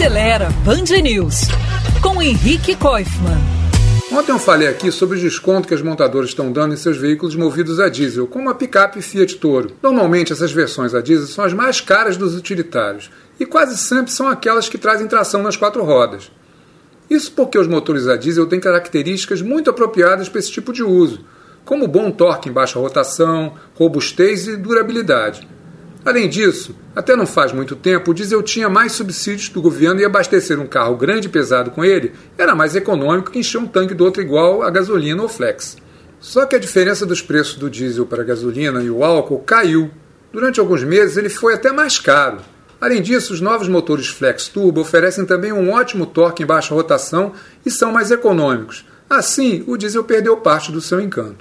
Acelera Band News com Henrique Koifman. Ontem eu falei aqui sobre o desconto que as montadoras estão dando em seus veículos movidos a diesel, como a picape Fiat Toro. Normalmente essas versões a diesel são as mais caras dos utilitários e quase sempre são aquelas que trazem tração nas quatro rodas. Isso porque os motores a diesel têm características muito apropriadas para esse tipo de uso, como bom torque em baixa rotação, robustez e durabilidade. Além disso, até não faz muito tempo, o diesel tinha mais subsídios do governo e abastecer um carro grande e pesado com ele era mais econômico que encher um tanque do outro igual a gasolina ou flex. Só que a diferença dos preços do diesel para a gasolina e o álcool caiu. Durante alguns meses ele foi até mais caro. Além disso, os novos motores Flex Turbo oferecem também um ótimo torque em baixa rotação e são mais econômicos. Assim, o diesel perdeu parte do seu encanto.